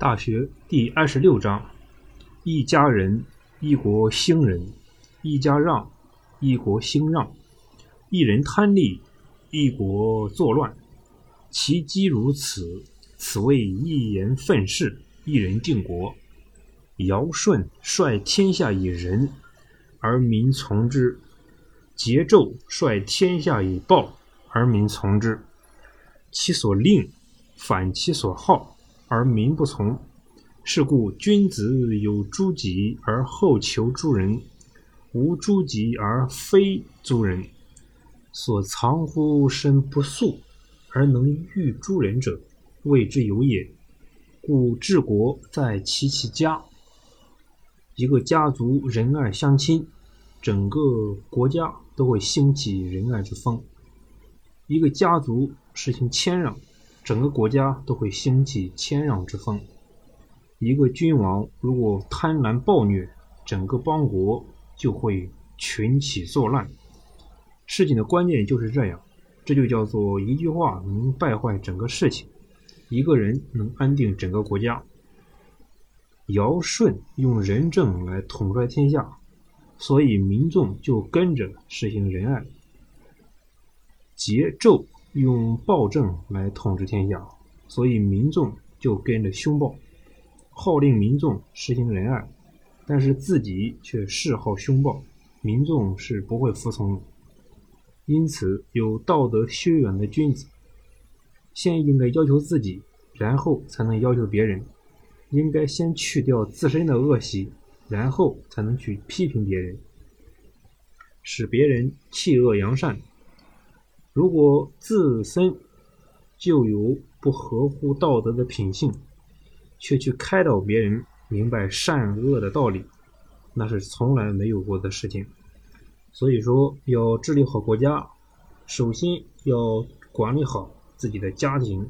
大学第二十六章：一家人，一国兴仁；一家让，一国兴让；一人贪利，一国作乱。其机如此，此谓一言愤世，一人定国。尧舜率天下以仁，而民从之；桀纣率天下以暴，而民从之。其所令，反其所好。而民不从，是故君子有诸己而后求诸人，无诸己而非诸人。所藏乎身不素，而能御诸人者，谓之有也。故治国在齐其家。一个家族仁爱相亲，整个国家都会兴起仁爱之风；一个家族实行谦让。整个国家都会兴起谦让之风。一个君王如果贪婪暴虐，整个邦国就会群起作乱。事情的关键就是这样，这就叫做一句话能败坏整个事情，一个人能安定整个国家。尧舜用仁政来统帅天下，所以民众就跟着实行仁爱。桀纣。用暴政来统治天下，所以民众就跟着凶暴，号令民众实行仁爱，但是自己却嗜好凶暴，民众是不会服从的。因此，有道德修养的君子，先应该要求自己，然后才能要求别人；应该先去掉自身的恶习，然后才能去批评别人，使别人弃恶扬善。如果自身就有不合乎道德的品性，却去开导别人明白善恶的道理，那是从来没有过的事情。所以说，要治理好国家，首先要管理好自己的家庭，